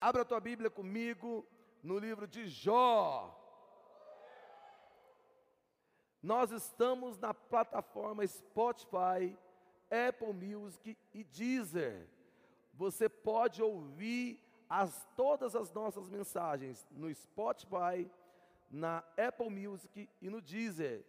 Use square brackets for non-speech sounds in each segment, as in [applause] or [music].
Abra a tua Bíblia comigo no livro de Jó. Nós estamos na plataforma Spotify, Apple Music e Deezer. Você pode ouvir as, todas as nossas mensagens no Spotify, na Apple Music e no Deezer.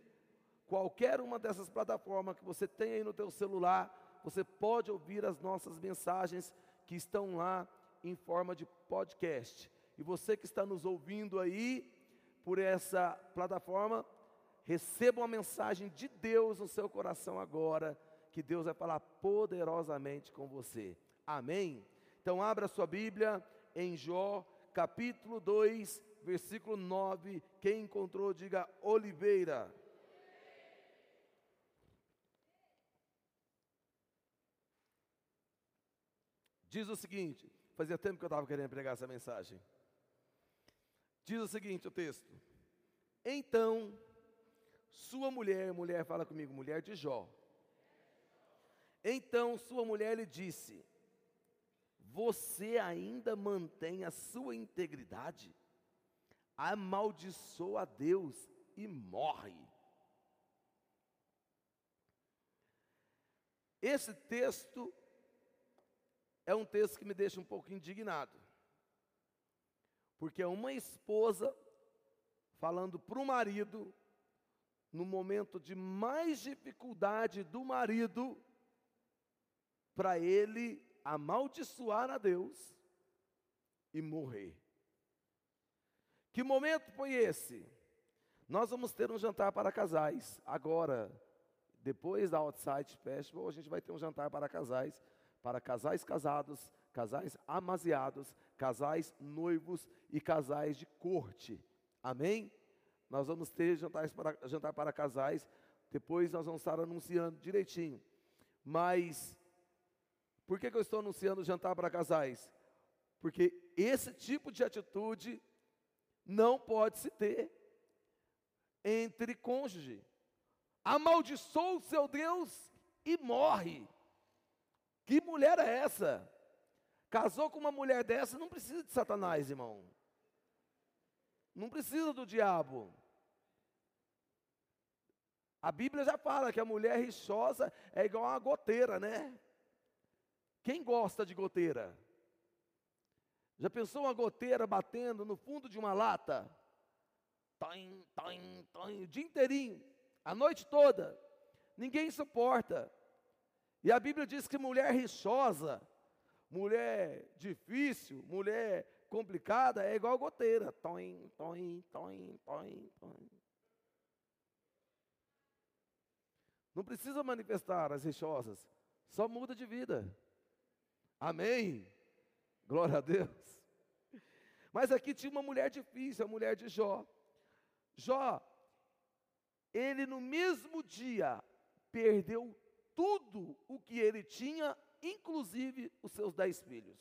Qualquer uma dessas plataformas que você tem aí no teu celular, você pode ouvir as nossas mensagens que estão lá em forma de podcast. E você que está nos ouvindo aí por essa plataforma, receba uma mensagem de Deus no seu coração agora, que Deus vai falar poderosamente com você. Amém? Então abra sua Bíblia em Jó, capítulo 2, versículo 9. Quem encontrou, diga Oliveira. Diz o seguinte: fazia tempo que eu estava querendo pregar essa mensagem. Diz o seguinte: o texto. Então, sua mulher, mulher fala comigo, mulher de Jó. Então, sua mulher lhe disse: Você ainda mantém a sua integridade? Amaldiçoa a Deus e morre. Esse texto é um texto que me deixa um pouco indignado. Porque é uma esposa falando para o marido, no momento de mais dificuldade do marido, para ele amaldiçoar a Deus e morrer. Que momento foi esse? Nós vamos ter um jantar para casais. Agora, depois da Outside Festival, a gente vai ter um jantar para casais para casais casados, casais amaziados, casais noivos e casais de corte. Amém? Nós vamos ter jantares para, jantar para casais, depois nós vamos estar anunciando direitinho. Mas, por que, que eu estou anunciando jantar para casais? Porque esse tipo de atitude não pode se ter entre cônjuge. Amaldiçoa o seu Deus e morre. Que mulher é essa? Casou com uma mulher dessa, não precisa de Satanás, irmão. Não precisa do diabo. A Bíblia já fala que a mulher rixosa é igual uma goteira, né? Quem gosta de goteira? Já pensou uma goteira batendo no fundo de uma lata? Toim, toim, toim, o dia inteirinho, a noite toda. Ninguém suporta. E a Bíblia diz que mulher rixosa, mulher difícil, mulher complicada é igual goteira. Toim, toim, toim, toim, toim. Não precisa manifestar as rixosas, só muda de vida. Amém? Glória a Deus. Mas aqui tinha uma mulher difícil, a mulher de Jó. Jó, ele no mesmo dia perdeu tudo o que ele tinha, inclusive os seus dez filhos.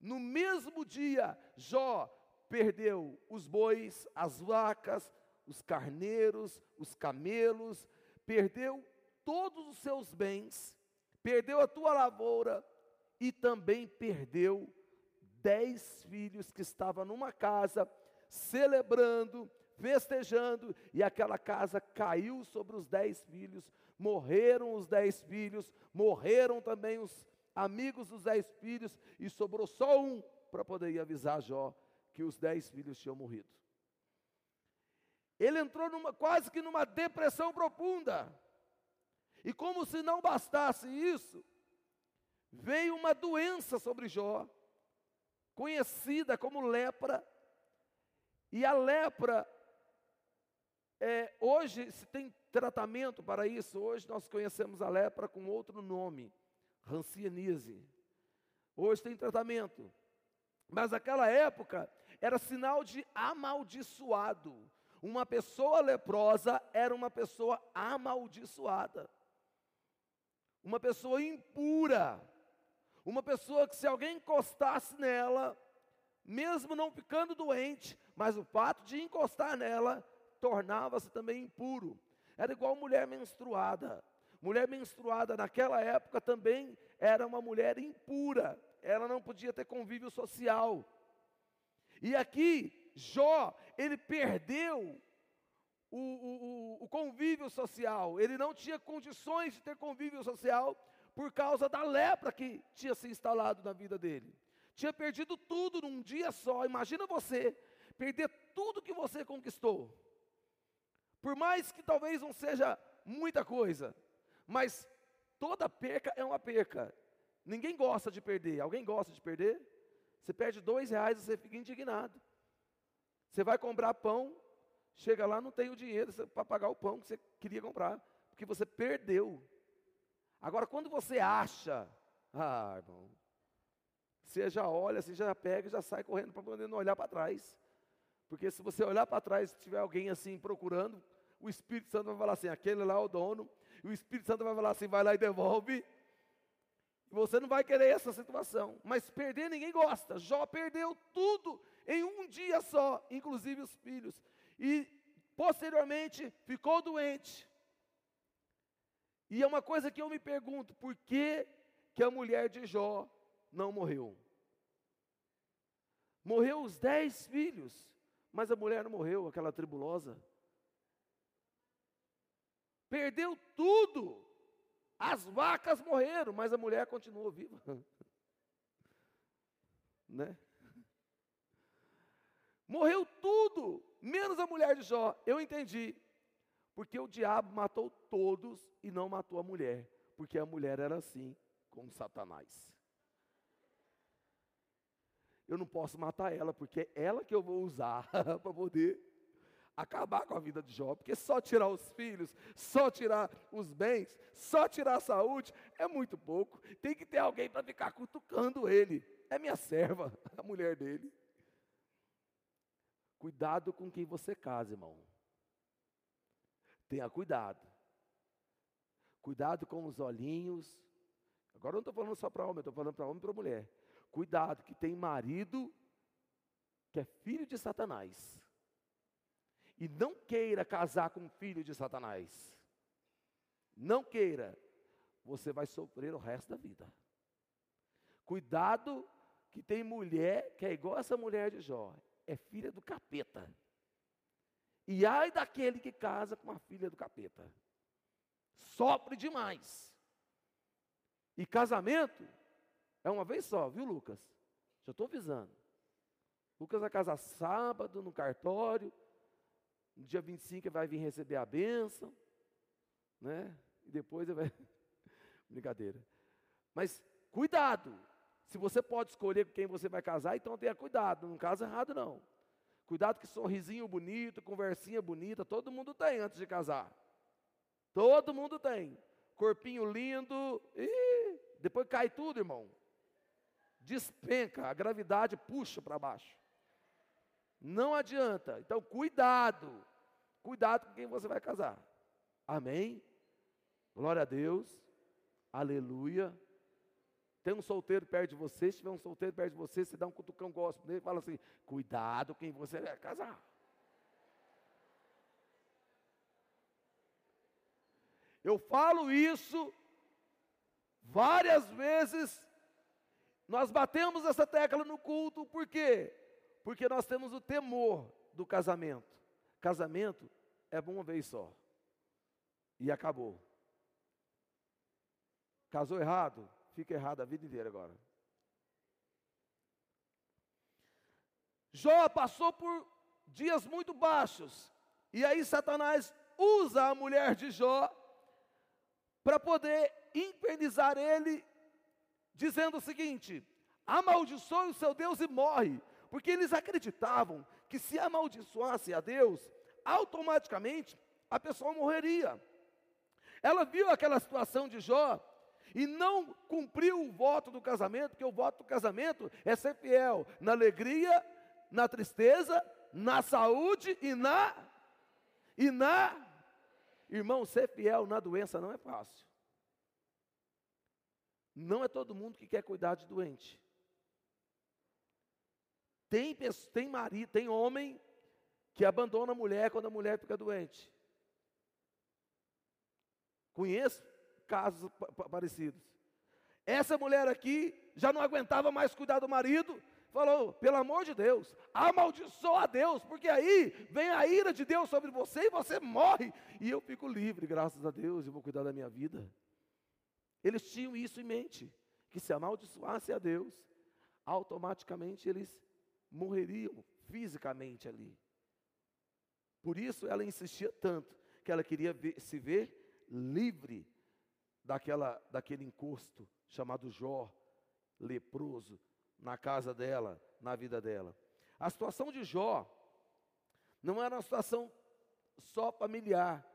No mesmo dia, Jó perdeu os bois, as vacas, os carneiros, os camelos, perdeu todos os seus bens, perdeu a tua lavoura e também perdeu dez filhos que estavam numa casa celebrando, festejando, e aquela casa caiu sobre os dez filhos, morreram os dez filhos, morreram também os amigos dos dez filhos, e sobrou só um para poder ir avisar Jó que os dez filhos tinham morrido. Ele entrou numa, quase que numa depressão profunda. E como se não bastasse isso, veio uma doença sobre Jó, conhecida como lepra, e a lepra é, hoje se tem tratamento para isso. Hoje nós conhecemos a lepra com outro nome, rancianise. Hoje tem tratamento. Mas naquela época era sinal de amaldiçoado. Uma pessoa leprosa era uma pessoa amaldiçoada. Uma pessoa impura. Uma pessoa que se alguém encostasse nela, mesmo não ficando doente, mas o fato de encostar nela tornava-se também impuro. Era igual mulher menstruada. Mulher menstruada naquela época também era uma mulher impura. ela não podia ter convívio social. E aqui, Jó, ele perdeu o, o, o, convívio social, ele não tinha condições de ter convívio social por causa da lepra que tinha se instalado na vida dele. Tinha perdido tudo num dia só. Imagina você perder tudo que você conquistou. Por mais que talvez não seja muita coisa, mas toda perca é uma perca. Ninguém gosta de perder. Alguém gosta de perder? Você perde dois reais e você fica indignado. Você vai comprar pão, chega lá, não tem o dinheiro para pagar o pão que você queria comprar, porque você perdeu. Agora, quando você acha, ah, irmão, você já olha, você já pega e já sai correndo para poder não olhar para trás. Porque se você olhar para trás, se tiver alguém assim procurando, o Espírito Santo vai falar assim: aquele lá é o dono, e o Espírito Santo vai falar assim: vai lá e devolve. E você não vai querer essa situação. Mas perder ninguém gosta. Jó perdeu tudo em um dia só, inclusive os filhos. E posteriormente ficou doente. E é uma coisa que eu me pergunto: por que, que a mulher de Jó não morreu? Morreu os dez filhos, mas a mulher não morreu, aquela tribulosa. Perdeu tudo. As vacas morreram, mas a mulher continuou viva. [laughs] né? Morreu tudo, menos a mulher de Jó. Eu entendi. Porque o diabo matou todos e não matou a mulher. Porque a mulher era assim com Satanás. Eu não posso matar ela, porque é ela que eu vou usar [laughs] para poder acabar com a vida de Jó. Porque só tirar os filhos, só tirar os bens, só tirar a saúde é muito pouco. Tem que ter alguém para ficar cutucando ele. É minha serva, [laughs] a mulher dele. Cuidado com quem você casa, irmão. Tenha cuidado. Cuidado com os olhinhos. Agora eu não estou falando só para homem, estou falando para homem e para mulher. Cuidado que tem marido que é filho de Satanás. E não queira casar com um filho de Satanás. Não queira. Você vai sofrer o resto da vida. Cuidado que tem mulher que é igual essa mulher de Jó. É filha do capeta. E ai daquele que casa com a filha do capeta. Sofre demais. E casamento é uma vez só, viu, Lucas? Já estou avisando. Lucas vai casar sábado no cartório. No dia 25 ele vai vir receber a bênção. Né? E depois ele vai. [laughs] Brincadeira. Mas cuidado. Se você pode escolher com quem você vai casar, então tenha cuidado. Não casa errado, não. Cuidado que sorrisinho bonito, conversinha bonita, todo mundo tem antes de casar. Todo mundo tem. Corpinho lindo. E depois cai tudo, irmão. Despenca, a gravidade puxa para baixo. Não adianta. Então, cuidado. Cuidado com quem você vai casar. Amém? Glória a Deus. Aleluia. Tem um solteiro perto de você, se tiver um solteiro perto de você, você dá um cutucão gospel nele e fala assim: cuidado quem você vai casar. Eu falo isso várias vezes, nós batemos essa tecla no culto, por quê? Porque nós temos o temor do casamento. Casamento é uma vez só. E acabou. Casou errado? fica errado a vida inteira agora. Jó passou por dias muito baixos, e aí Satanás usa a mulher de Jó para poder infernizar ele, dizendo o seguinte: amaldiçoe o seu Deus e morre, porque eles acreditavam que se amaldiçoasse a Deus, automaticamente a pessoa morreria. Ela viu aquela situação de Jó e não cumpriu o voto do casamento, porque o voto do casamento é ser fiel na alegria, na tristeza, na saúde e na e na Irmão, ser fiel na doença não é fácil. Não é todo mundo que quer cuidar de doente. Tem, tem marido, tem homem que abandona a mulher quando a mulher fica doente. Conheço casos parecidos. Essa mulher aqui já não aguentava mais cuidar do marido, falou: pelo amor de Deus, amaldiçoa a Deus, porque aí vem a ira de Deus sobre você e você morre, e eu fico livre, graças a Deus, e vou cuidar da minha vida. Eles tinham isso em mente, que se amaldiçoasse a Deus, automaticamente eles morreriam fisicamente ali. Por isso ela insistia tanto que ela queria ver, se ver livre daquela, daquele encosto chamado Jó, leproso, na casa dela, na vida dela. A situação de Jó não era uma situação só familiar,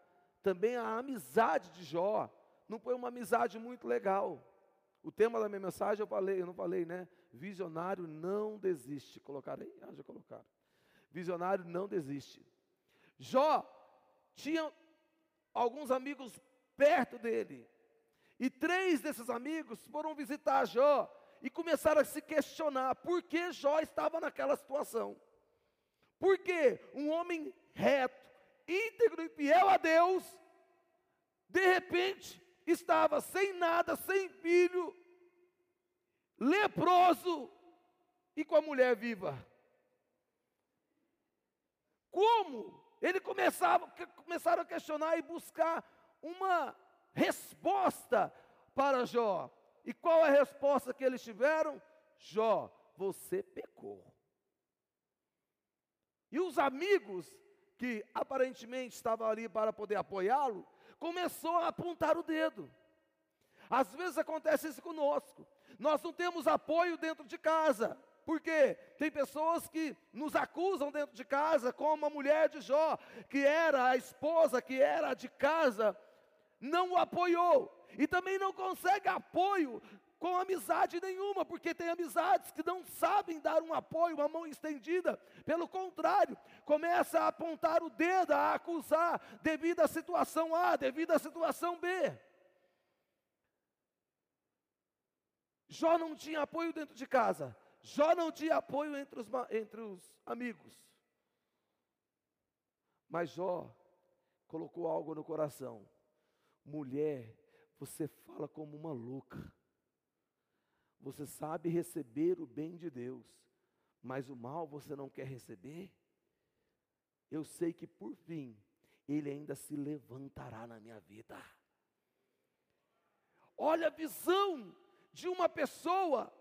também a amizade de Jó não foi uma amizade muito legal. O tema da minha mensagem eu falei, eu não falei, né? Visionário não desiste. Colocaram aí? Ah, já colocaram. Visionário não desiste. Jó tinha alguns amigos perto dele. E três desses amigos foram visitar Jó e começaram a se questionar por que Jó estava naquela situação. Porque um homem reto, íntegro e fiel a Deus, de repente estava sem nada, sem filho, leproso e com a mulher viva. Como? Ele começava, começaram a questionar e buscar uma resposta para Jó. E qual a resposta que eles tiveram? Jó, você pecou. E os amigos que aparentemente estavam ali para poder apoiá-lo, começou a apontar o dedo. Às vezes acontece isso conosco. Nós não temos apoio dentro de casa. Porque tem pessoas que nos acusam dentro de casa, como a mulher de Jó, que era a esposa, que era de casa, não o apoiou. E também não consegue apoio com amizade nenhuma, porque tem amizades que não sabem dar um apoio, uma mão estendida. Pelo contrário, começa a apontar o dedo, a acusar, devido à situação A, devido à situação B. Jó não tinha apoio dentro de casa, Jó não tinha apoio entre os, entre os amigos. Mas Jó colocou algo no coração: mulher, você fala como uma louca. Você sabe receber o bem de Deus, mas o mal você não quer receber? Eu sei que por fim, Ele ainda se levantará na minha vida. Olha a visão de uma pessoa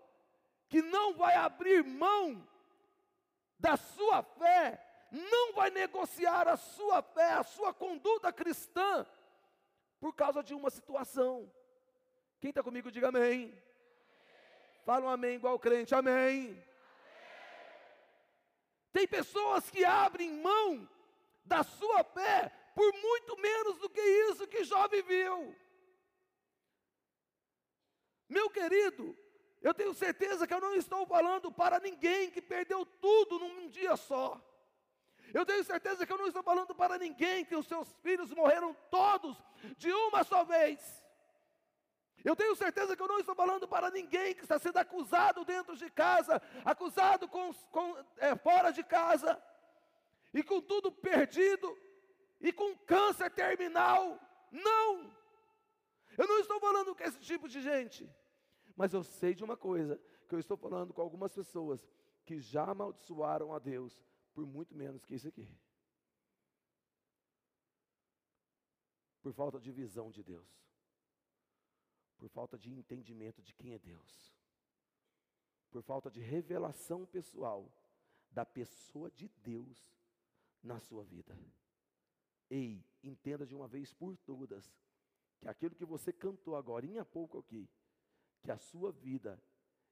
que não vai abrir mão da sua fé, não vai negociar a sua fé, a sua conduta cristã, por causa de uma situação. Quem está comigo, diga amém. Fala um amém igual crente, amém. amém. Tem pessoas que abrem mão da sua fé por muito menos do que isso que Jó viveu. Meu querido, eu tenho certeza que eu não estou falando para ninguém que perdeu tudo num dia só. Eu tenho certeza que eu não estou falando para ninguém que os seus filhos morreram todos de uma só vez. Eu tenho certeza que eu não estou falando para ninguém que está sendo acusado dentro de casa, acusado com, com é, fora de casa, e com tudo perdido, e com câncer terminal. Não! Eu não estou falando com esse tipo de gente. Mas eu sei de uma coisa, que eu estou falando com algumas pessoas que já amaldiçoaram a Deus por muito menos que isso aqui. Por falta de visão de Deus. Por falta de entendimento de quem é Deus. Por falta de revelação pessoal da pessoa de Deus na sua vida. Ei, entenda de uma vez por todas que aquilo que você cantou agora, em pouco aqui, que a sua vida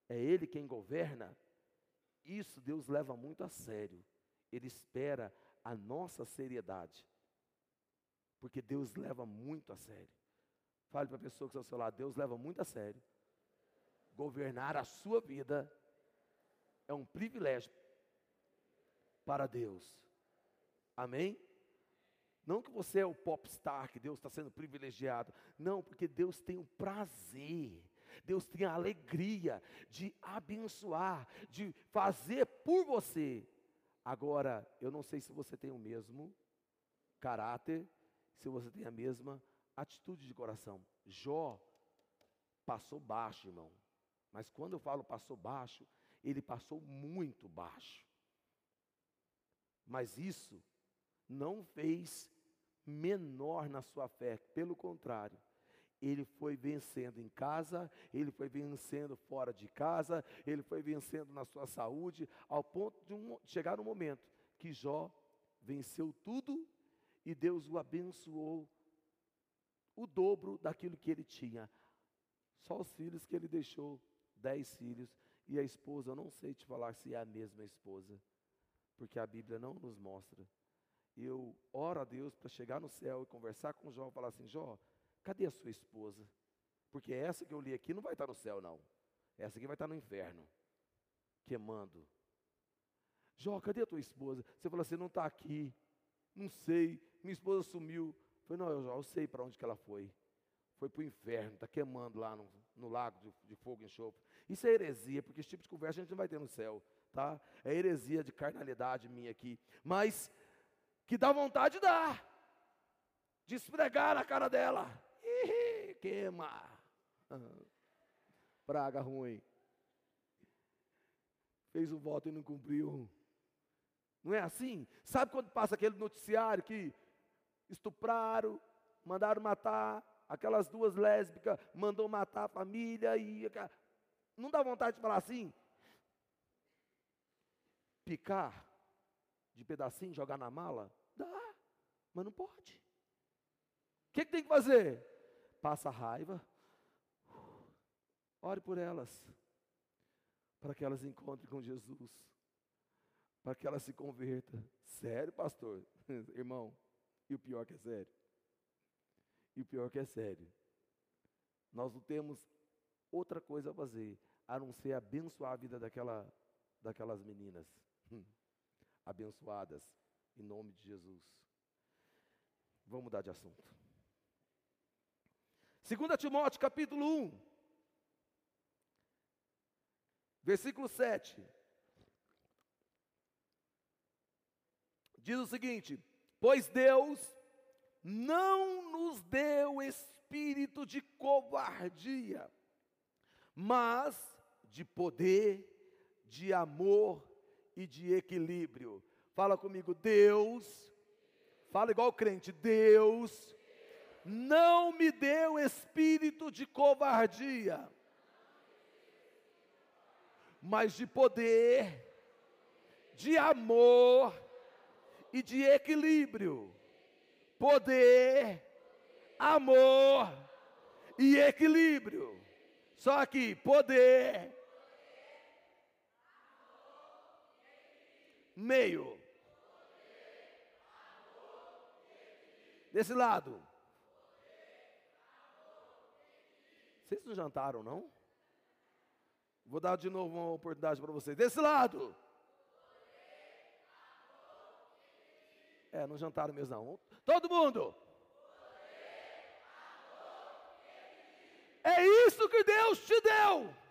é Ele quem governa, isso Deus leva muito a sério. Ele espera a nossa seriedade. Porque Deus leva muito a sério. Fale para a pessoa que está ao seu lado, Deus leva muito a sério. Governar a sua vida é um privilégio para Deus. Amém? Não que você é o popstar, que Deus está sendo privilegiado. Não, porque Deus tem o prazer Deus tem a alegria de abençoar, de fazer por você. Agora, eu não sei se você tem o mesmo caráter, se você tem a mesma atitude de coração. Jó passou baixo, irmão. Mas quando eu falo passou baixo, ele passou muito baixo. Mas isso não fez menor na sua fé, pelo contrário, ele foi vencendo em casa, ele foi vencendo fora de casa, ele foi vencendo na sua saúde, ao ponto de um, chegar no momento que Jó venceu tudo e Deus o abençoou o dobro daquilo que ele tinha. Só os filhos que ele deixou, dez filhos, e a esposa, eu não sei te falar se é a mesma esposa, porque a Bíblia não nos mostra. Eu oro a Deus para chegar no céu e conversar com Jó e falar assim: Jó, cadê a sua esposa? Porque essa que eu li aqui não vai estar no céu, não. Essa aqui vai estar no inferno, queimando. Jó, cadê a tua esposa? Você falou assim: não está aqui, não sei, minha esposa sumiu. Eu falei: não, Jó, eu sei para onde que ela foi. Foi para o inferno, está queimando lá no, no lago de, de fogo e enxofre. Isso é heresia, porque esse tipo de conversa a gente não vai ter no céu, tá? É heresia de carnalidade minha aqui. Mas que dá vontade de dar, de esfregar na cara dela. Queima. Praga ruim. Fez o voto e não cumpriu. Não é assim? Sabe quando passa aquele noticiário que estupraram, mandaram matar, aquelas duas lésbicas mandou matar a família e não dá vontade de falar assim? Picar de pedacinho, jogar na mala? Dá, mas não pode. O que, que tem que fazer? Passa raiva, ore por elas, para que elas encontrem com Jesus, para que elas se convertam. Sério, pastor? [laughs] Irmão, e o pior que é sério. E o pior que é sério. Nós não temos outra coisa a fazer, a não ser abençoar a vida daquela, daquelas meninas. Abençoadas, em nome de Jesus. Vamos mudar de assunto. 2 Timóteo capítulo 1, versículo 7. Diz o seguinte: Pois Deus não nos deu espírito de covardia, mas de poder, de amor e de equilíbrio. Fala comigo, Deus, fala igual crente, Deus não me deu espírito de covardia, mas de poder, de amor e de equilíbrio. Poder, amor e equilíbrio. Só aqui, poder, meio. Desse lado. Vocês não jantaram, não? Vou dar de novo uma oportunidade para vocês. Desse lado. É, não jantaram mesmo não. Todo mundo. É isso que Deus te deu.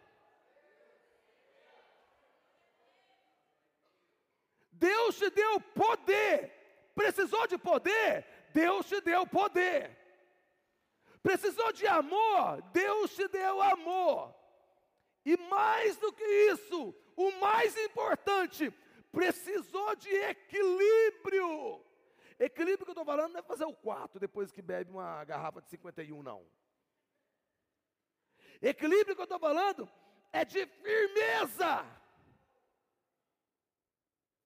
Deus te deu poder. Precisou de poder? Deus te deu poder. Precisou de amor? Deus te deu amor. E mais do que isso, o mais importante, precisou de equilíbrio. Equilíbrio que eu estou falando não é fazer o quarto depois que bebe uma garrafa de 51, não. Equilíbrio que eu estou falando é de firmeza.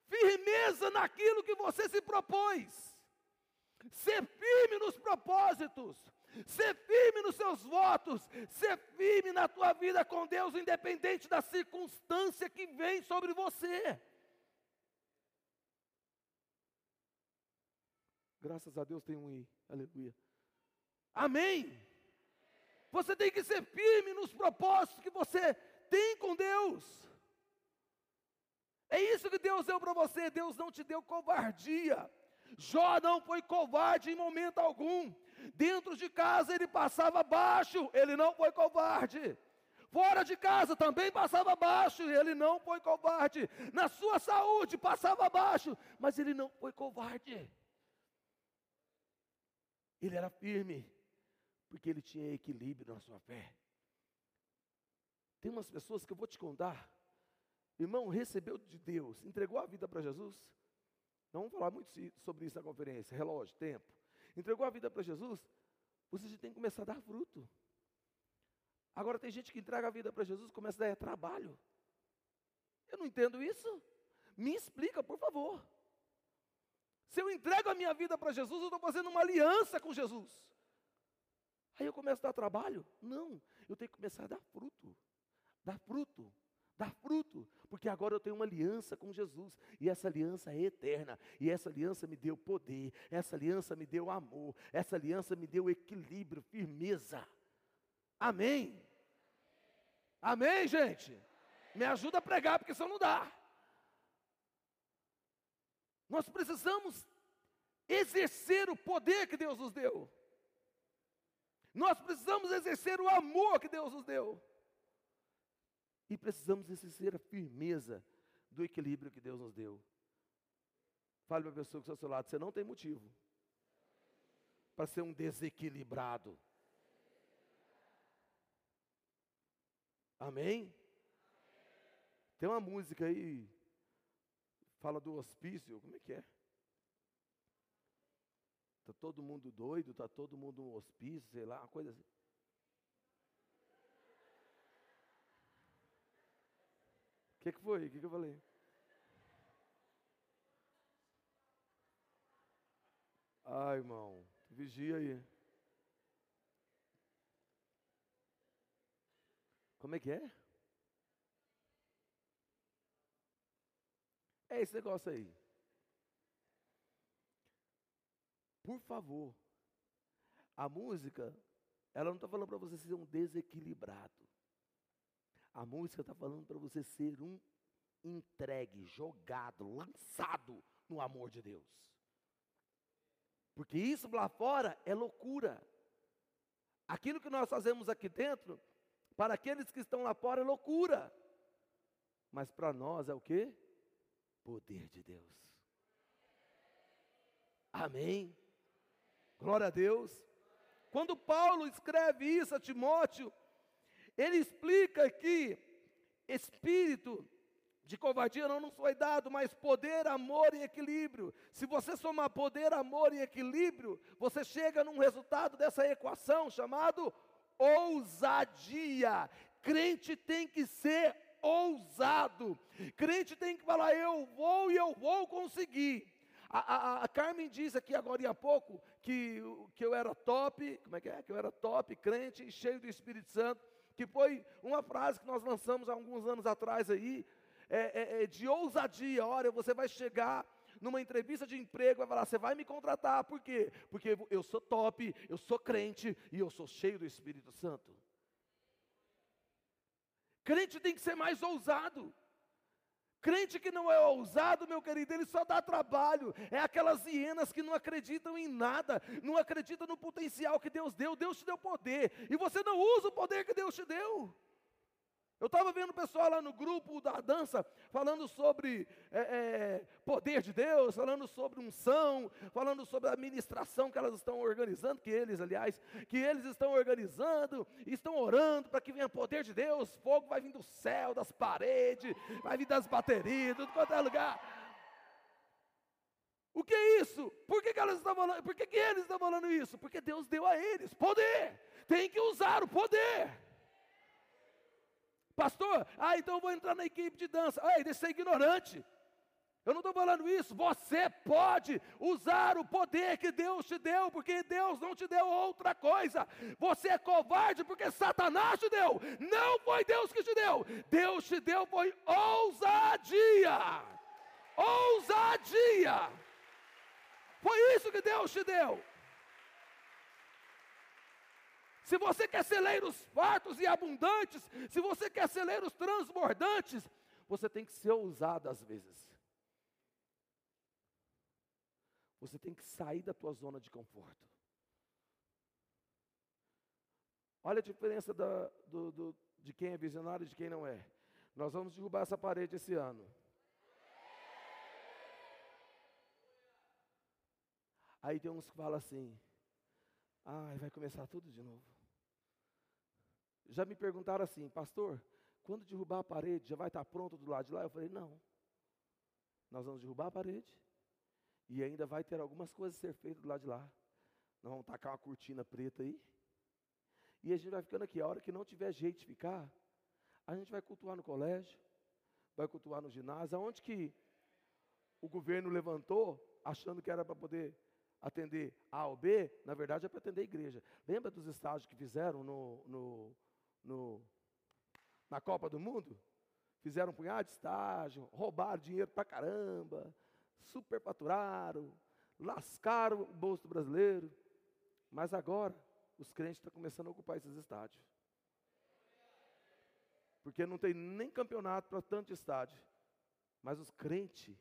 Firmeza naquilo que você se propôs. Ser firme nos propósitos. Ser firme nos seus votos. Ser firme na tua vida com Deus, independente da circunstância que vem sobre você. Graças a Deus tem um I. Aleluia. Amém. Você tem que ser firme nos propósitos que você tem com Deus. É isso que Deus deu para você. Deus não te deu covardia. Jó não foi covarde em momento algum. Dentro de casa ele passava baixo, ele não foi covarde. Fora de casa também passava baixo, ele não foi covarde. Na sua saúde passava baixo, mas ele não foi covarde. Ele era firme, porque ele tinha equilíbrio na sua fé. Tem umas pessoas que eu vou te contar. Irmão, recebeu de Deus, entregou a vida para Jesus. Não vamos falar muito sobre isso na conferência, relógio, tempo. Entregou a vida para Jesus, você já tem que começar a dar fruto. Agora tem gente que entrega a vida para Jesus, começa a dar trabalho. Eu não entendo isso. Me explica, por favor. Se eu entrego a minha vida para Jesus, eu estou fazendo uma aliança com Jesus. Aí eu começo a dar trabalho? Não, eu tenho que começar a dar fruto. Dar fruto, dar fruto, porque agora eu tenho uma aliança com Jesus, e essa aliança é eterna, e essa aliança me deu poder, essa aliança me deu amor, essa aliança me deu equilíbrio, firmeza. Amém? Amém, gente? Me ajuda a pregar, porque senão não dá. Nós precisamos exercer o poder que Deus nos deu. Nós precisamos exercer o amor que Deus nos deu. E precisamos exercer a firmeza do equilíbrio que Deus nos deu. Fale para a pessoa que está ao seu lado, você não tem motivo para ser um desequilibrado. Amém? Tem uma música aí, fala do hospício, como é que é? Está todo mundo doido, está todo mundo no hospício, sei lá, uma coisa assim. Que, que foi? O que, que eu falei? Ai, irmão, vigia aí. Como é que é? É esse negócio aí. Por favor, a música, ela não está falando para você ser um desequilibrado. A música está falando para você ser um entregue, jogado, lançado no amor de Deus. Porque isso lá fora é loucura. Aquilo que nós fazemos aqui dentro, para aqueles que estão lá fora é loucura. Mas para nós é o que? Poder de Deus. Amém. Glória a Deus. Quando Paulo escreve isso a Timóteo, ele explica que espírito de covardia não nos foi dado, mas poder, amor e equilíbrio. Se você somar poder, amor e equilíbrio, você chega num resultado dessa equação chamado ousadia. Crente tem que ser ousado. Crente tem que falar: eu vou e eu vou conseguir. A, a, a, Carmen disse aqui agora há pouco que, que eu era top, como é que é? Que eu era top, crente, cheio do Espírito Santo, que foi uma frase que nós lançamos há alguns anos atrás aí, é, é, é de ousadia. Olha, você vai chegar numa entrevista de emprego, vai falar, você vai me contratar, por quê? Porque eu sou top, eu sou crente e eu sou cheio do Espírito Santo. Crente tem que ser mais ousado. Crente que não é ousado, meu querido, ele só dá trabalho. É aquelas hienas que não acreditam em nada, não acreditam no potencial que Deus deu. Deus te deu poder, e você não usa o poder que Deus te deu. Eu estava vendo o pessoal lá no grupo da dança falando sobre é, é, poder de Deus, falando sobre unção, falando sobre a administração que elas estão organizando, que eles, aliás, que eles estão organizando, estão orando para que venha poder de Deus, fogo vai vir do céu, das paredes, vai vir das baterias, tudo quanto é lugar. O que é isso? Por que, que elas estão falando? Por que, que eles estão falando isso? Porque Deus deu a eles poder. Tem que usar o poder. Pastor, ah, então eu vou entrar na equipe de dança. Ai, deixa ser ignorante. Eu não estou falando isso. Você pode usar o poder que Deus te deu, porque Deus não te deu outra coisa. Você é covarde porque Satanás te deu. Não foi Deus que te deu. Deus te deu foi ousadia. Ousadia. Foi isso que Deus te deu. Se você quer celeiros fartos e abundantes, se você quer celeiros transbordantes, você tem que ser ousado às vezes. Você tem que sair da tua zona de conforto. Olha a diferença da, do, do, de quem é visionário e de quem não é. Nós vamos derrubar essa parede esse ano. Aí tem uns que falam assim: ai, vai começar tudo de novo. Já me perguntaram assim, pastor, quando derrubar a parede, já vai estar pronto do lado de lá? Eu falei, não. Nós vamos derrubar a parede e ainda vai ter algumas coisas a ser feitas do lado de lá. Nós vamos tacar uma cortina preta aí. E a gente vai ficando aqui. A hora que não tiver jeito de ficar, a gente vai cultuar no colégio, vai cultuar no ginásio, aonde que o governo levantou, achando que era para poder atender A ou B, na verdade é para atender a igreja. Lembra dos estágios que fizeram no, no, no, na Copa do Mundo? Fizeram um punhado de estágio, roubaram dinheiro para caramba, superfaturaram, lascaram o bolso brasileiro. Mas agora, os crentes estão começando a ocupar esses estádios. Porque não tem nem campeonato para tanto estádio. Mas os crentes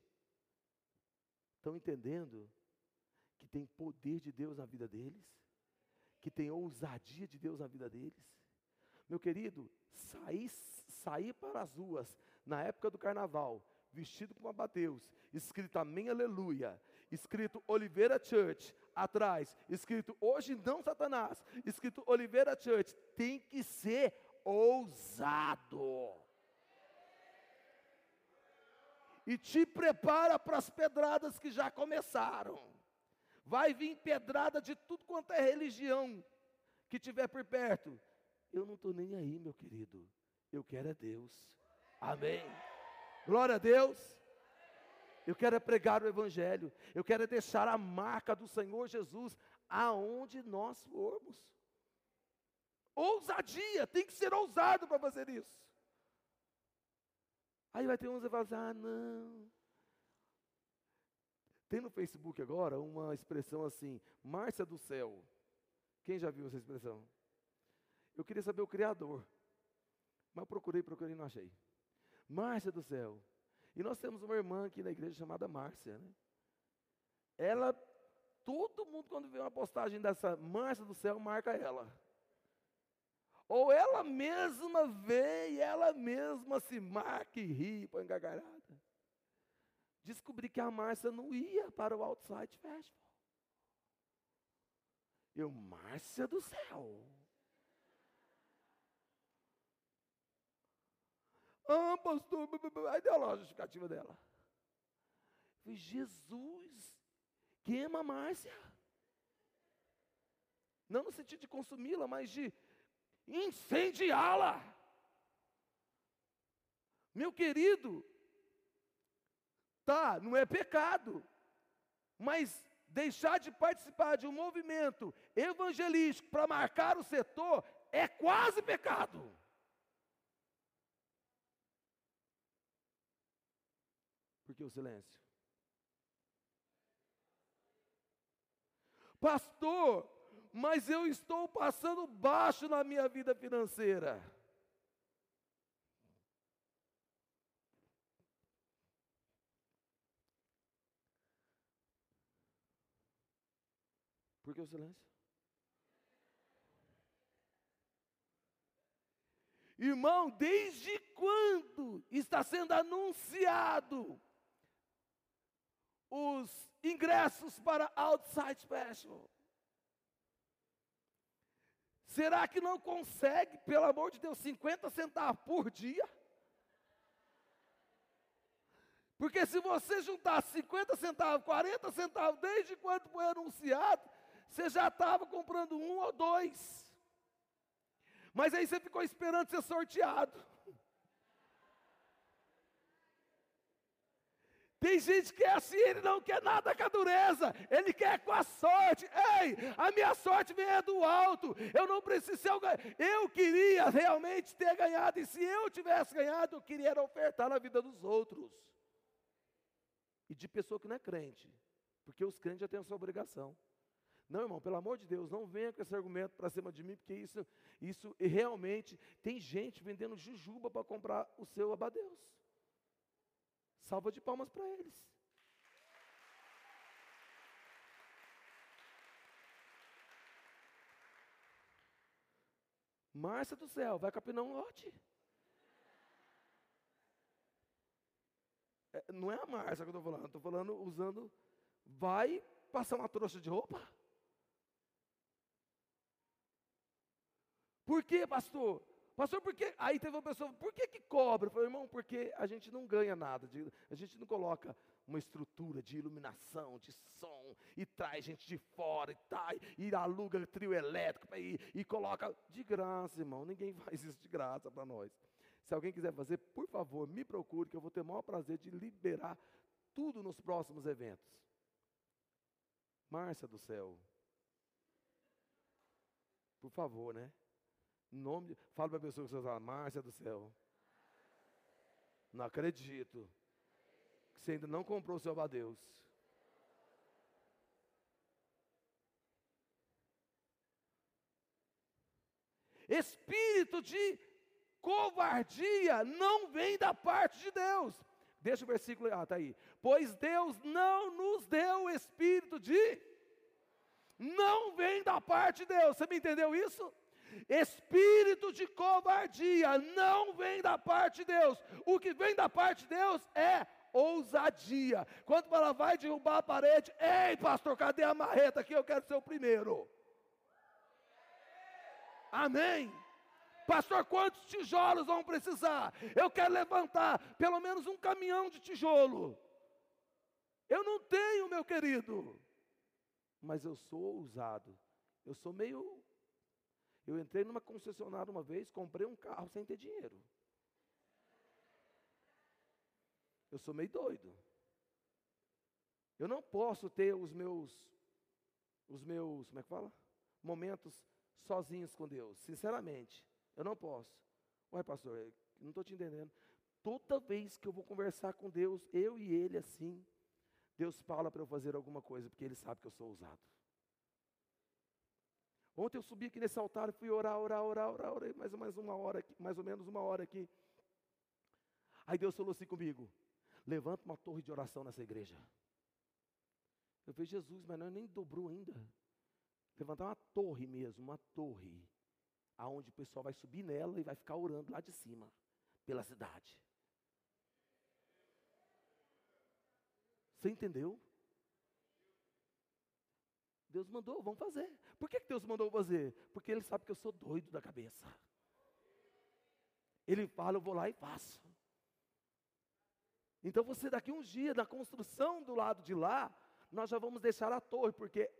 estão entendendo que tem poder de Deus na vida deles, que tem ousadia de Deus na vida deles. Meu querido, sair, sair para as ruas na época do carnaval, vestido com abateus, escrito Amém Aleluia, escrito Oliveira Church atrás, escrito Hoje não Satanás, escrito Oliveira Church, tem que ser ousado. E te prepara para as pedradas que já começaram. Vai vir pedrada de tudo quanto é religião que tiver por perto. Eu não estou nem aí, meu querido. Eu quero é Deus. Amém. Glória a Deus. Eu quero é pregar o Evangelho. Eu quero é deixar a marca do Senhor Jesus aonde nós formos. Ousadia, tem que ser ousado para fazer isso. Aí vai ter uns que vão falar, ah, não. Tem no Facebook agora uma expressão assim, Márcia do céu. Quem já viu essa expressão? Eu queria saber o Criador. Mas procurei, procurei e não achei. Márcia do céu. E nós temos uma irmã aqui na igreja chamada Márcia, né? Ela, todo mundo quando vê uma postagem dessa Márcia do céu, marca ela. Ou ela mesma vê e ela mesma se marca e ri, põe gargalhada. Descobri que a Márcia não ia para o Outside Festival. Eu, Márcia do céu. Ah, pastor, a ideologia justificativa dela. falei, Jesus, queima a Márcia. Não no sentido de consumi-la, mas de incendiá-la. Meu querido, tá, não é pecado, mas deixar de participar de um movimento evangelístico para marcar o setor é quase pecado. Por que o silêncio? Pastor, mas eu estou passando baixo na minha vida financeira. Por que o silêncio? Irmão, desde quando está sendo anunciado os ingressos para Outside Special? Será que não consegue, pelo amor de Deus, 50 centavos por dia? Porque se você juntar 50 centavos, 40 centavos, desde quando foi anunciado, você já estava comprando um ou dois. Mas aí você ficou esperando ser sorteado. Tem gente que é assim, ele não quer nada com a dureza, ele quer com a sorte. Ei, a minha sorte vem do alto. Eu não preciso ser. Eu queria realmente ter ganhado, e se eu tivesse ganhado, eu queria ofertar na vida dos outros. E de pessoa que não é crente, porque os crentes já têm a sua obrigação. Não, irmão, pelo amor de Deus, não venha com esse argumento para cima de mim, porque isso, isso realmente tem gente vendendo jujuba para comprar o seu abadeus. Salva de palmas para eles. Márcia do céu, vai capinar um lote. É, não é a Márcia que eu estou falando, estou falando usando, vai passar uma trouxa de roupa. Por quê, pastor? Pastor, por que? Aí teve uma pessoa, por que que cobra? Eu falei, irmão, porque a gente não ganha nada, de, a gente não coloca uma estrutura de iluminação, de som, e traz gente de fora, e, tá, e aluga trio elétrico, e, e coloca de graça, irmão, ninguém [laughs] faz isso de graça para nós. Se alguém quiser fazer, por favor, me procure, que eu vou ter o maior prazer de liberar tudo nos próximos eventos. Márcia do céu, por favor, né? Nome fala para a pessoa que você fala, Márcia do céu. Não acredito. Que você ainda não comprou o seu abadeus. Espírito de covardia não vem da parte de Deus. Deixa o versículo, ah, tá aí. Pois Deus não nos deu espírito de não vem da parte de Deus. Você me entendeu isso? Espírito de covardia não vem da parte de Deus. O que vem da parte de Deus é ousadia. Quando ela vai derrubar a parede, ei pastor, cadê a marreta aqui? Eu quero ser o primeiro. Amém. Pastor, quantos tijolos vão precisar? Eu quero levantar pelo menos um caminhão de tijolo. Eu não tenho, meu querido, mas eu sou ousado. Eu sou meio eu entrei numa concessionária uma vez, comprei um carro sem ter dinheiro. Eu sou meio doido. Eu não posso ter os meus, os meus, como é que fala? Momentos sozinhos com Deus, sinceramente. Eu não posso. Ué, pastor, não estou te entendendo. Toda vez que eu vou conversar com Deus, eu e Ele assim, Deus fala para eu fazer alguma coisa, porque Ele sabe que eu sou ousado. Ontem eu subi aqui nesse altar e fui orar, orar, orar, orar, orei mais ou menos uma hora aqui, mais ou menos uma hora aqui. Aí Deus falou assim comigo: levanta uma torre de oração nessa igreja. Eu falei, Jesus, mas nós nem dobrou ainda. Levantar uma torre mesmo, uma torre, aonde o pessoal vai subir nela e vai ficar orando lá de cima, pela cidade. Você entendeu? Deus mandou, vamos fazer. Por que Deus mandou fazer? Porque Ele sabe que eu sou doido da cabeça. Ele fala, eu vou lá e faço. Então você daqui uns dias, na construção do lado de lá, nós já vamos deixar a torre, porque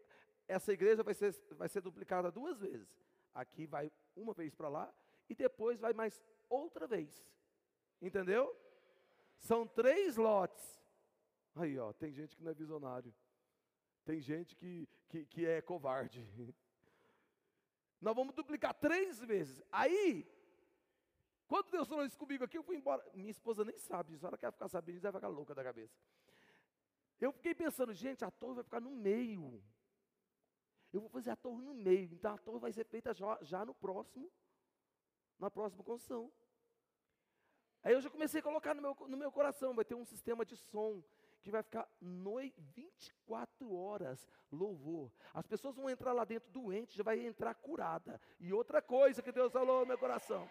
essa igreja vai ser, vai ser duplicada duas vezes. Aqui vai uma vez para lá e depois vai mais outra vez. Entendeu? São três lotes. Aí, ó, tem gente que não é visionário. Tem gente que, que, que é covarde. Nós vamos duplicar três vezes. Aí, quando Deus falou isso comigo aqui, eu fui embora. Minha esposa nem sabe disso. Ela ficar sabendo, ela vai ficar louca da cabeça. Eu fiquei pensando, gente, a torre vai ficar no meio. Eu vou fazer a torre no meio. Então a torre vai ser feita já, já no próximo, na próxima construção. Aí eu já comecei a colocar no meu, no meu coração, vai ter um sistema de som que vai ficar noi 24 horas louvor. As pessoas vão entrar lá dentro doente, já vai entrar curada. E outra coisa que Deus falou no meu coração.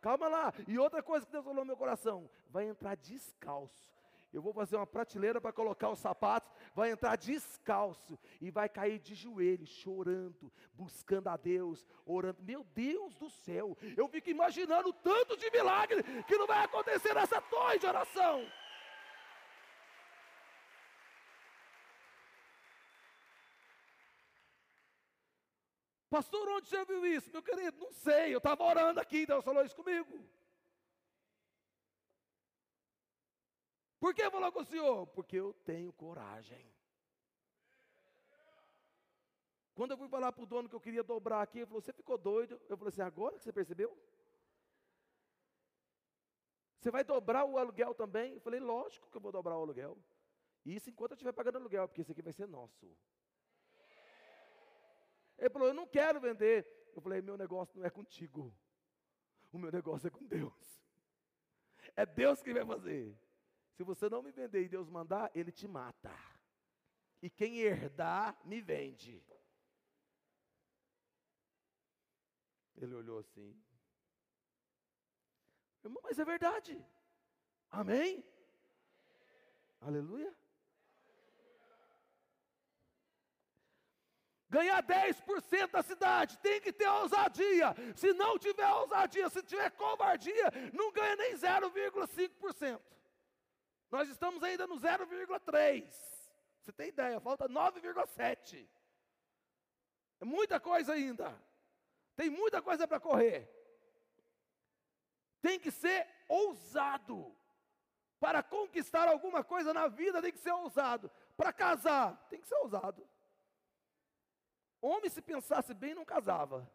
Calma lá. E outra coisa que Deus falou no meu coração, vai entrar descalço. Eu vou fazer uma prateleira para colocar os sapatos, vai entrar descalço e vai cair de joelho, chorando, buscando a Deus, orando. Meu Deus do céu, eu fico imaginando tanto de milagre que não vai acontecer nessa torre de oração. Pastor, onde você viu isso? Meu querido, não sei, eu estava orando aqui, Deus falou isso comigo. Por que falou com o senhor? Porque eu tenho coragem. Quando eu fui falar para o dono que eu queria dobrar aqui, ele falou: Você ficou doido? Eu falei assim: Agora que você percebeu? Você vai dobrar o aluguel também? Eu falei: Lógico que eu vou dobrar o aluguel. Isso enquanto eu estiver pagando aluguel, porque isso aqui vai ser nosso. Ele falou: Eu não quero vender. Eu falei: Meu negócio não é contigo. O meu negócio é com Deus. É Deus que vai fazer. Se você não me vender e Deus mandar, Ele te mata. E quem herdar, me vende. Ele olhou assim. Irmão, mas é verdade. Amém? Aleluia. Ganhar 10% da cidade, tem que ter ousadia. Se não tiver ousadia, se tiver covardia, não ganha nem 0,5%. Nós estamos ainda no 0,3%. Você tem ideia, falta 9,7%. É muita coisa ainda. Tem muita coisa para correr. Tem que ser ousado. Para conquistar alguma coisa na vida tem que ser ousado. Para casar, tem que ser ousado. Homem, se pensasse bem, não casava.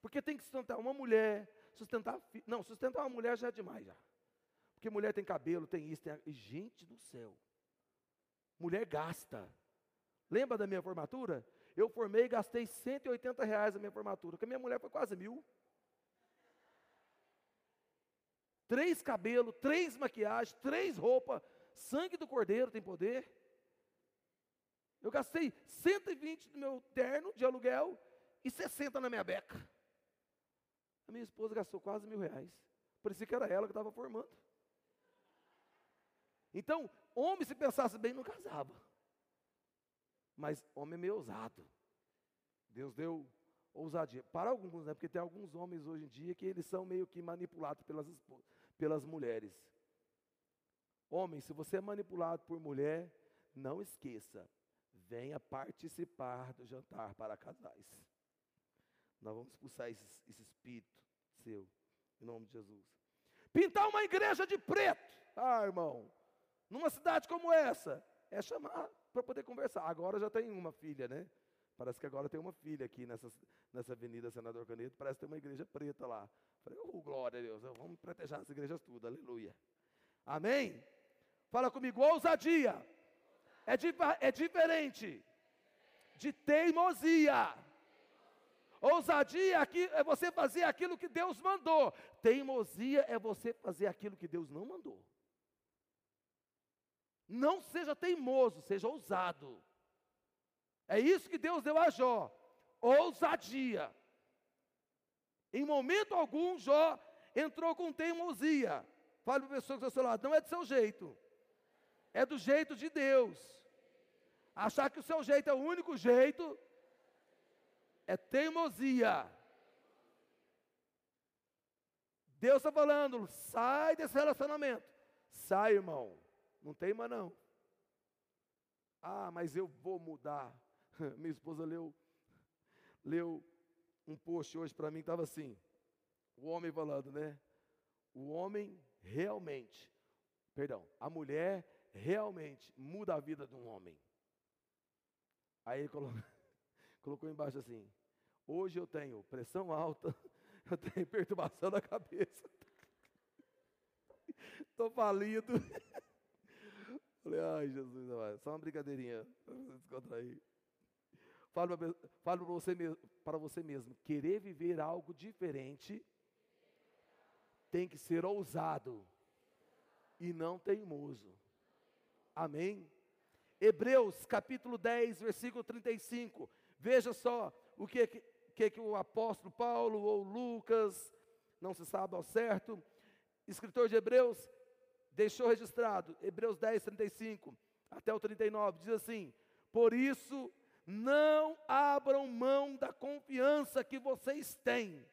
Porque tem que sustentar uma mulher, sustentar. Não, sustentar uma mulher já é demais já. Porque mulher tem cabelo, tem isso, tem. Gente do céu. Mulher gasta. Lembra da minha formatura? Eu formei e gastei 180 reais na minha formatura, porque a minha mulher foi quase mil. Três cabelos, três maquiagens, três roupas, sangue do cordeiro tem poder. Eu gastei 120 no meu terno de aluguel e 60 na minha beca. A minha esposa gastou quase mil reais. Parecia que era ela que estava formando. Então, homem, se pensasse bem, não casava. Mas homem é meio ousado. Deus deu ousadia. Para alguns, né? Porque tem alguns homens hoje em dia que eles são meio que manipulados pelas, pelas mulheres. Homem, se você é manipulado por mulher, não esqueça, venha participar do jantar para casais. Nós vamos expulsar esse, esse espírito seu, em nome de Jesus. Pintar uma igreja de preto, ah, irmão, numa cidade como essa, é chamar para poder conversar. Agora já tem uma filha, né? Parece que agora tem uma filha aqui nessa, nessa avenida Senador Caneto, parece que tem uma igreja preta lá. Falei, oh, glória a Deus, vamos proteger as igrejas tudo, aleluia. Amém? Fala comigo, ousadia é, di é diferente de teimosia. Ousadia é você fazer aquilo que Deus mandou. Teimosia é você fazer aquilo que Deus não mandou. Não seja teimoso, seja ousado. É isso que Deus deu a Jó. Ousadia. Em momento algum, Jó entrou com teimosia. Fale para a pessoa que está ao seu lado, não é do seu jeito. É do jeito de Deus. Achar que o seu jeito é o único jeito é teimosia. Deus está falando, sai desse relacionamento. Sai, irmão. Não teima não. Ah, mas eu vou mudar. [laughs] Minha esposa leu, leu um post hoje para mim, estava assim, o homem falando, né? O homem realmente, perdão, a mulher realmente muda a vida de um homem. Aí ele colocou, [laughs] colocou embaixo assim: hoje eu tenho pressão alta, [laughs] eu tenho perturbação na cabeça, [laughs] estou falido. Falei, ai Jesus, só uma brincadeirinha para você descontrair. Fale para você, para você mesmo: querer viver algo diferente tem que ser ousado e não teimoso. Amém? Hebreus capítulo 10, versículo 35. Veja só o que, que, que o apóstolo Paulo ou Lucas, não se sabe ao certo, escritor de Hebreus, deixou registrado. Hebreus 10, 35 até o 39, diz assim: Por isso não abram mão da confiança que vocês têm,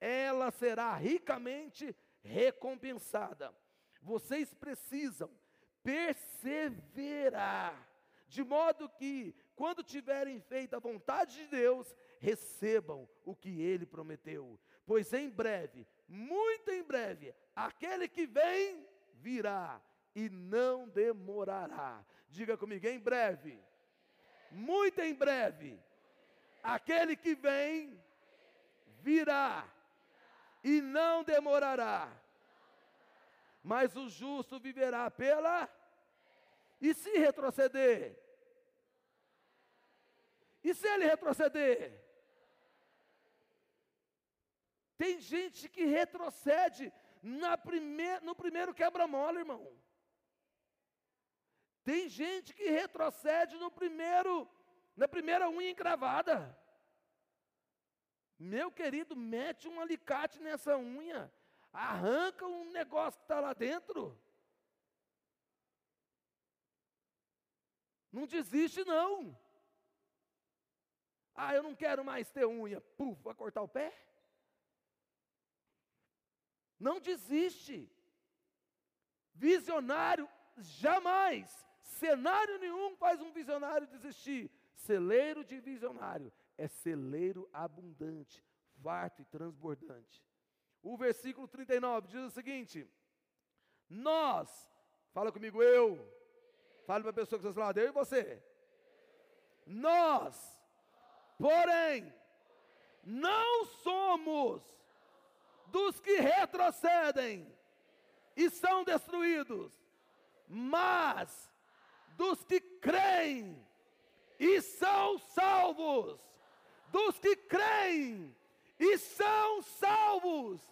ela será ricamente recompensada. Vocês precisam perseverar, de modo que, quando tiverem feito a vontade de Deus, recebam o que ele prometeu. Pois em breve, muito em breve, aquele que vem virá e não demorará. Diga comigo, em breve muito em breve, aquele que vem virá e não demorará. Mas o justo viverá pela. E se retroceder? E se ele retroceder? Tem gente que retrocede na prime no primeiro quebra-mola, irmão. Tem gente que retrocede no primeiro, na primeira unha encravada. Meu querido, mete um alicate nessa unha, arranca um negócio que está lá dentro. Não desiste, não. Ah, eu não quero mais ter unha. Puf, vai cortar o pé? Não desiste. Visionário, jamais. Cenário nenhum faz um visionário desistir. Celeiro de visionário é celeiro abundante, farto e transbordante. O versículo 39 diz o seguinte: Nós, fala comigo, eu, fala para a pessoa que está do lado, eu e você. Nós, porém, não somos dos que retrocedem e são destruídos, mas dos que creem e são salvos. Dos que creem e são salvos.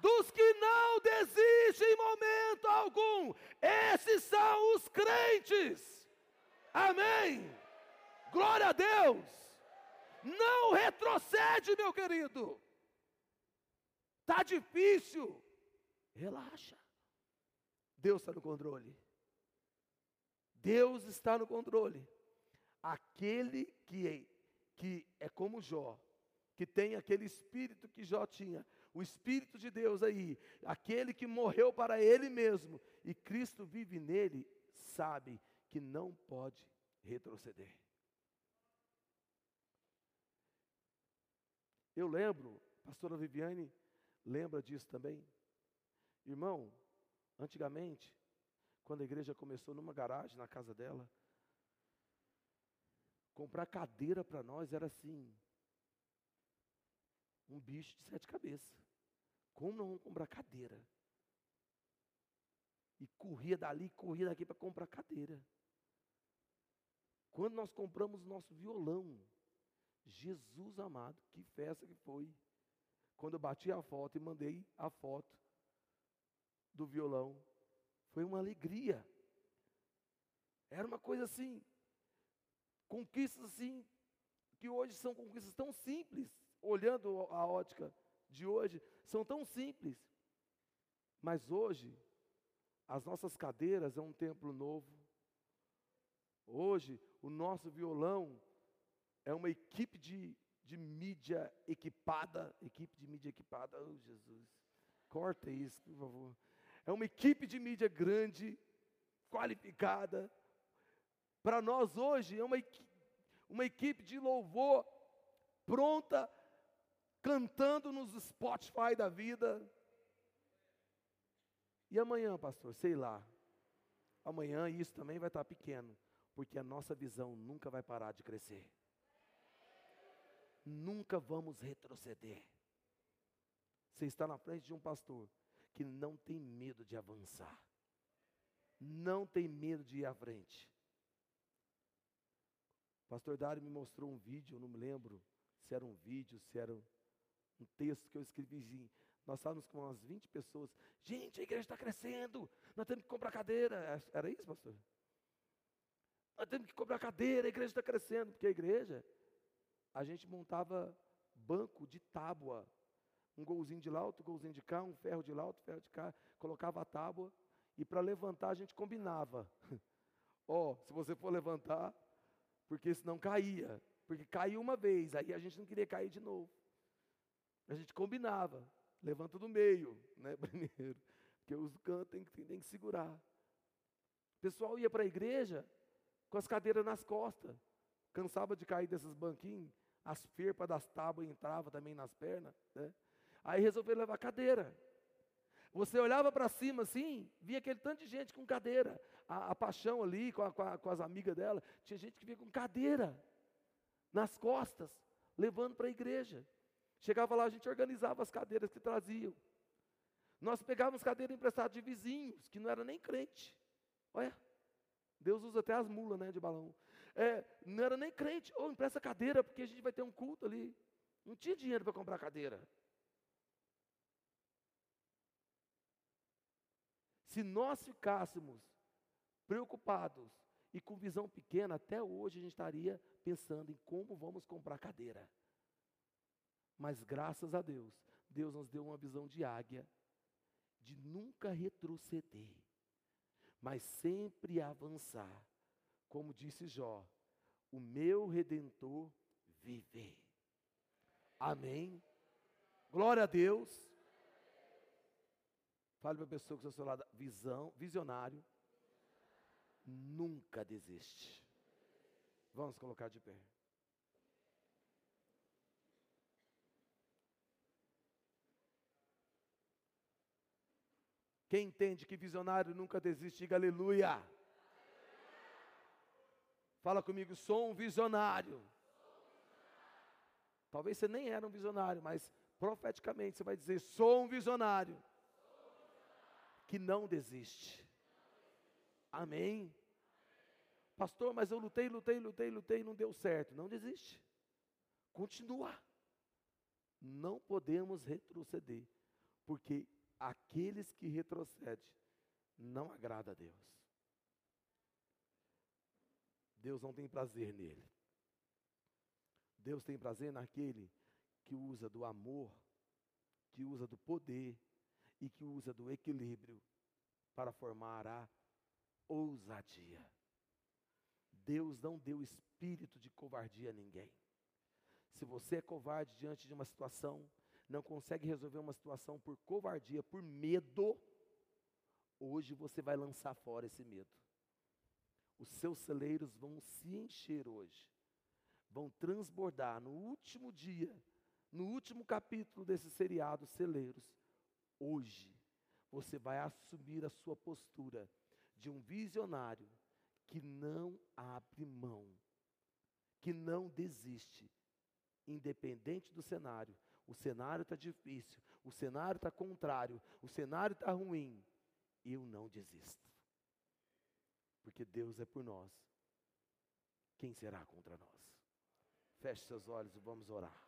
Dos que não desistem em momento algum. Esses são os crentes. Amém. Glória a Deus. Não retrocede, meu querido. Está difícil. Relaxa. Deus está no controle. Deus está no controle. Aquele que é, que é como Jó, que tem aquele espírito que Jó tinha, o espírito de Deus aí, aquele que morreu para ele mesmo e Cristo vive nele, sabe que não pode retroceder. Eu lembro, pastora Viviane lembra disso também. Irmão, antigamente, quando a igreja começou numa garagem na casa dela, comprar cadeira para nós era assim, um bicho de sete cabeças. Como não vamos comprar cadeira? E corria dali, corria daqui para comprar cadeira. Quando nós compramos nosso violão, Jesus amado, que festa que foi. Quando eu bati a foto e mandei a foto do violão, foi uma alegria. Era uma coisa assim, conquistas assim, que hoje são conquistas tão simples, olhando a ótica de hoje, são tão simples. Mas hoje, as nossas cadeiras é um templo novo. Hoje, o nosso violão é uma equipe de, de mídia equipada. Equipe de mídia equipada, oh Jesus. Corta isso, por favor. É uma equipe de mídia grande, qualificada. Para nós hoje é uma, uma equipe de louvor pronta, cantando nos Spotify da vida. E amanhã, pastor, sei lá. Amanhã isso também vai estar pequeno, porque a nossa visão nunca vai parar de crescer nunca vamos retroceder. Você está na frente de um pastor que não tem medo de avançar, não tem medo de ir à frente. O pastor Dário me mostrou um vídeo, eu não me lembro se era um vídeo, se era um texto que eu escrevi. Nós estávamos com umas 20 pessoas. Gente, a igreja está crescendo, nós temos que comprar cadeira. Era isso, pastor? Nós temos que comprar cadeira, a igreja está crescendo, porque a igreja a gente montava banco de tábua. Um golzinho de lá, outro golzinho de cá, um ferro de lá, outro ferro de cá, colocava a tábua e para levantar a gente combinava. [laughs] Ó, oh, se você for levantar, porque senão caía, porque caiu uma vez, aí a gente não queria cair de novo. A gente combinava, levanta do meio, né, [laughs] primeiro, porque os cantos tem que, tem que segurar. O pessoal ia para a igreja com as cadeiras nas costas, cansava de cair desses banquinhos, as ferpas das tábuas entravam também nas pernas. Né? Aí resolveram levar cadeira. Você olhava para cima assim, via aquele tanto de gente com cadeira. A, a paixão ali, com, a, com, a, com, as amigas dela, tinha gente que vinha com cadeira nas costas, levando para a igreja. Chegava lá, a gente organizava as cadeiras que traziam. Nós pegávamos cadeira emprestada de vizinhos, que não era nem crente. Olha, Deus usa até as mulas né, de balão é, não era nem crente, ou oh, empresta cadeira, porque a gente vai ter um culto ali. Não tinha dinheiro para comprar cadeira. Se nós ficássemos preocupados e com visão pequena, até hoje a gente estaria pensando em como vamos comprar cadeira. Mas graças a Deus, Deus nos deu uma visão de águia, de nunca retroceder, mas sempre avançar como disse Jó, o meu redentor viver. Amém. Glória a Deus. Fale para a pessoa que está ao seu lado, visão, visionário, nunca desiste. Vamos colocar de pé. Quem entende que visionário nunca desiste, diga aleluia. Fala comigo, sou um visionário. Talvez você nem era um visionário, mas profeticamente você vai dizer: sou um visionário que não desiste. Amém. Pastor, mas eu lutei, lutei, lutei, lutei não deu certo. Não desiste. Continua. Não podemos retroceder, porque aqueles que retrocedem não agrada a Deus. Deus não tem prazer nele. Deus tem prazer naquele que usa do amor, que usa do poder e que usa do equilíbrio para formar a ousadia. Deus não deu espírito de covardia a ninguém. Se você é covarde diante de uma situação, não consegue resolver uma situação por covardia, por medo, hoje você vai lançar fora esse medo. Os seus celeiros vão se encher hoje, vão transbordar no último dia, no último capítulo desse seriado Celeiros. Hoje, você vai assumir a sua postura de um visionário que não abre mão, que não desiste, independente do cenário, o cenário está difícil, o cenário está contrário, o cenário está ruim, eu não desisto. Porque Deus é por nós. Quem será contra nós? Feche seus olhos e vamos orar.